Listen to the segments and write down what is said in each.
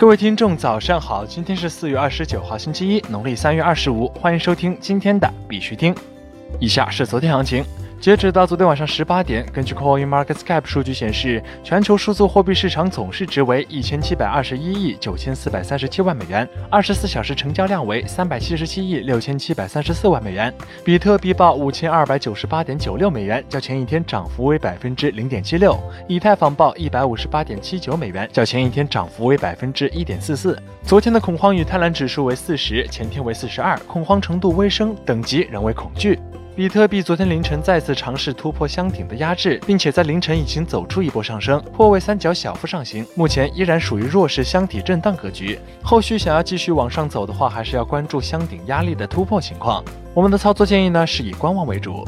各位听众，早上好！今天是四月二十九号，星期一，农历三月二十五。欢迎收听今天的必须听。以下是昨天行情。截止到昨天晚上十八点，根据 CoinMarketCap 数据显示，全球数字货币市场总市值为一千七百二十一亿九千四百三十七万美元，二十四小时成交量为三百七十七亿六千七百三十四万美元。比特币报五千二百九十八点九六美元，较前一天涨幅为百分之零点七六。以太坊报一百五十八点七九美元，较前一天涨幅为百分之一点四四。昨天的恐慌与贪婪指数为四十，前天为四十二，恐慌程度微升，等级仍为恐惧。比特币昨天凌晨再次尝试突破箱顶的压制，并且在凌晨已经走出一波上升，破位三角小幅上行，目前依然属于弱势箱体震荡格局。后续想要继续往上走的话，还是要关注箱顶压力的突破情况。我们的操作建议呢是以观望为主。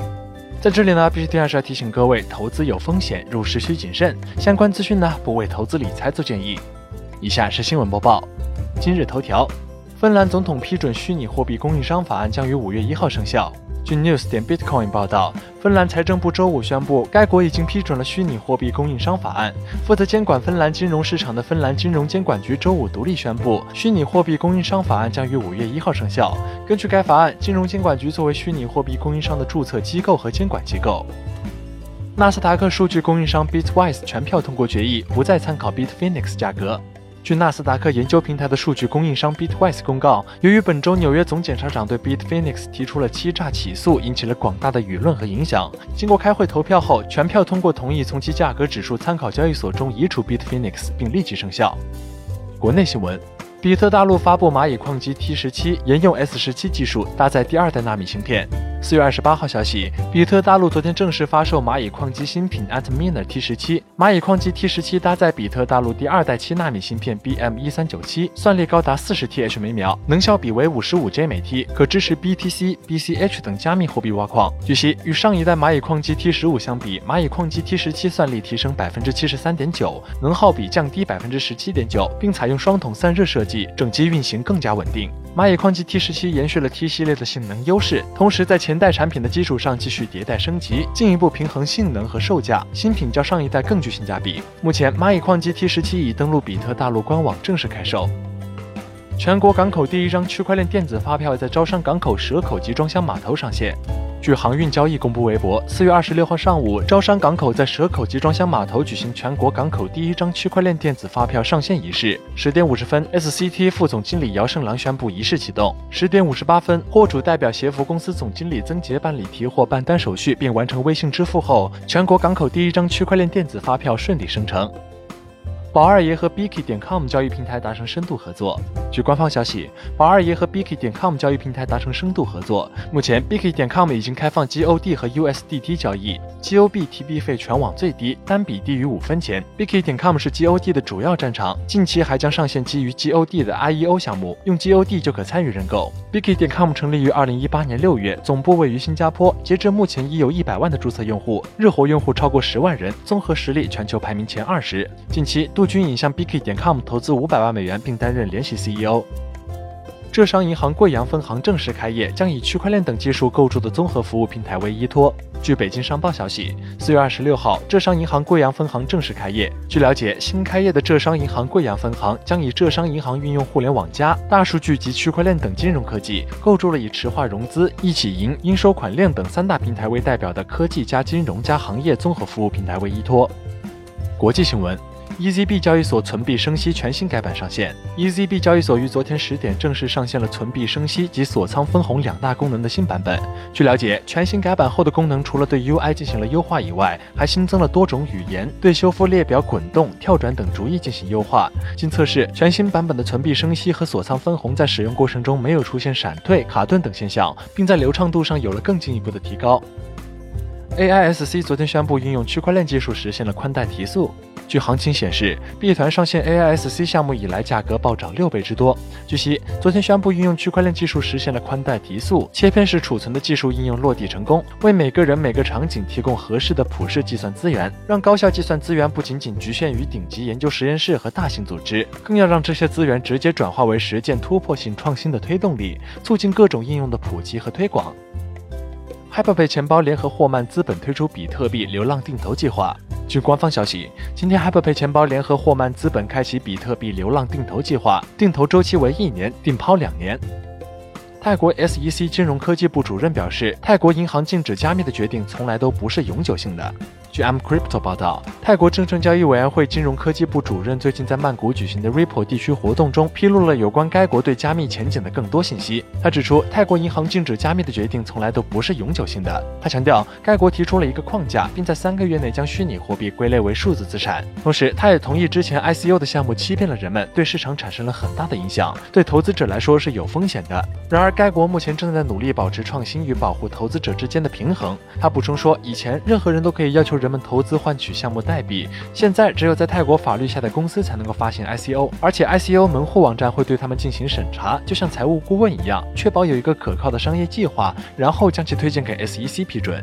在这里呢，必须第二是要提醒各位，投资有风险，入市需谨慎。相关资讯呢不为投资理财做建议。以下是新闻播报。今日头条：芬兰总统批准虚拟货币供应商法案将于五月一号生效。据 News 点 Bitcoin 报道，芬兰财政部周五宣布，该国已经批准了虚拟货币供应商法案。负责监管芬兰金融市场的芬兰金融监管局周五独立宣布，虚拟货币供应商法案将于五月一号生效。根据该法案，金融监管局作为虚拟货币供应商的注册机构和监管机构。纳斯达克数据供应商 Bitwise 全票通过决议，不再参考 Bitfinex 价格。据纳斯达克研究平台的数据供应商 Bitwise 公告，由于本周纽约总检察长对 Bitfinex 提出了欺诈起诉，引起了广大的舆论和影响。经过开会投票后，全票通过同意从其价格指数参考交易所中移除 Bitfinex，并立即生效。国内新闻。比特大陆发布蚂蚁矿机 T 十七，沿用 S 十七技术，搭载第二代纳米芯片。四月二十八号消息，比特大陆昨天正式发售蚂蚁矿机新品 Antminer T 十七。蚂蚁矿机 T 十七搭载比特大陆第二代七纳米芯片 BM 一三九七，算力高达四十 TH 每秒，能效比为五十五 J 每 T，可支持 BTC、BCH 等加密货币挖矿。据悉，与上一代蚂蚁矿机 T 十五相比，蚂蚁矿机 T 十七算力提升百分之七十三点九，能耗比降低百分之十七点九，并采用双筒散热设计。整机运行更加稳定。蚂蚁矿机 T 十七延续了 T 系列的性能优势，同时在前前代产品的基础上继续迭代升级，进一步平衡性能和售价。新品较上一代更具性价比。目前，蚂蚁矿机 T 十七已登陆比特大陆官网正式开售。全国港口第一张区块链电子发票在招商港口蛇口集装箱码头上线。据航运交易公布微博，四月二十六号上午，招商港口在蛇口集装箱码头举行全国港口第一张区块链电子发票上线仪式。十点五十分，SCT 副总经理姚胜郎宣布仪式启动。十点五十八分，货主代表协服公司总经理曾杰办理提货办单手续并完成微信支付后，全国港口第一张区块链电子发票顺利生成。宝二爷和 Biki 点 com 交易平台达成深度合作。据官方消息，宝二爷和 Biki 点 com 交易平台达成深度合作。目前，Biki 点 com 已经开放 GOD 和 USDT 交易，GOB 提币费全网最低，单笔低于五分钱。Biki 点 com 是 GOD 的主要战场，近期还将上线基于 GOD 的 IEO 项目，用 GOD 就可参与认购。Biki 点 com 成立于二零一八年六月，总部位于新加坡，截至目前已有一百万的注册用户，日活用户超过十万人，综合实力全球排名前二十。近期，陆军已向 Biki 点 com 投资五百万美元，并担任联席 CEO。浙商银行贵阳分行正式开业，将以区块链等技术构筑的综合服务平台为依托。据北京商报消息，四月二十六号，浙商银行贵阳分行正式开业。据了解，新开业的浙商银行贵阳分行将以浙商银行运用互联网加、大数据及区块链等金融科技，构筑了以池化融资、一起银、应收款链等三大平台为代表的科技加金融加行业综合服务平台为依托。国际新闻。EZB 交易所存币生息全新改版上线。EZB 交易所于昨天十点正式上线了存币生息及锁仓分红两大功能的新版本。据了解，全新改版后的功能除了对 UI 进行了优化以外，还新增了多种语言，对修复列表滚动、跳转等逐一进行优化。经测试，全新版本的存币生息和锁仓分红在使用过程中没有出现闪退、卡顿等现象，并在流畅度上有了更进一步的提高。AISC 昨天宣布，应用区块链技术实现了宽带提速。据行情显示，币团上线 AISC 项目以来，价格暴涨六倍之多。据悉，昨天宣布运用区块链技术实现了宽带提速、切片式储存的技术应用落地成功，为每个人每个场景提供合适的普适计算资源，让高效计算资源不仅仅局限于顶级研究实验室和大型组织，更要让这些资源直接转化为实践突破性创新的推动力，促进各种应用的普及和推广。，Hyperpay 钱包联合霍曼资本推出比特币流浪定投计划。据官方消息，今天 Hyperpay 钱包联合霍曼资本开启比特币流浪定投计划，定投周期为一年，定抛两年。泰国 SEC 金融科技部主任表示，泰国银行禁止加密的决定从来都不是永久性的。据 M Crypto 报道，泰国证券交易委员会金融科技部主任最近在曼谷举行的 Ripple 地区活动中，披露了有关该国对加密前景的更多信息。他指出，泰国银行禁止加密的决定从来都不是永久性的。他强调，该国提出了一个框架，并在三个月内将虚拟货币归类为数字资产。同时，他也同意之前 ICO 的项目欺骗了人们，对市场产生了很大的影响，对投资者来说是有风险的。然而，该国目前正在努力保持创新与保护投资者之间的平衡。他补充说，以前任何人都可以要求。人们投资换取项目代币，现在只有在泰国法律下的公司才能够发行 ICO，而且 ICO 门户网站会对他们进行审查，就像财务顾问一样，确保有一个可靠的商业计划，然后将其推荐给 SEC 批准。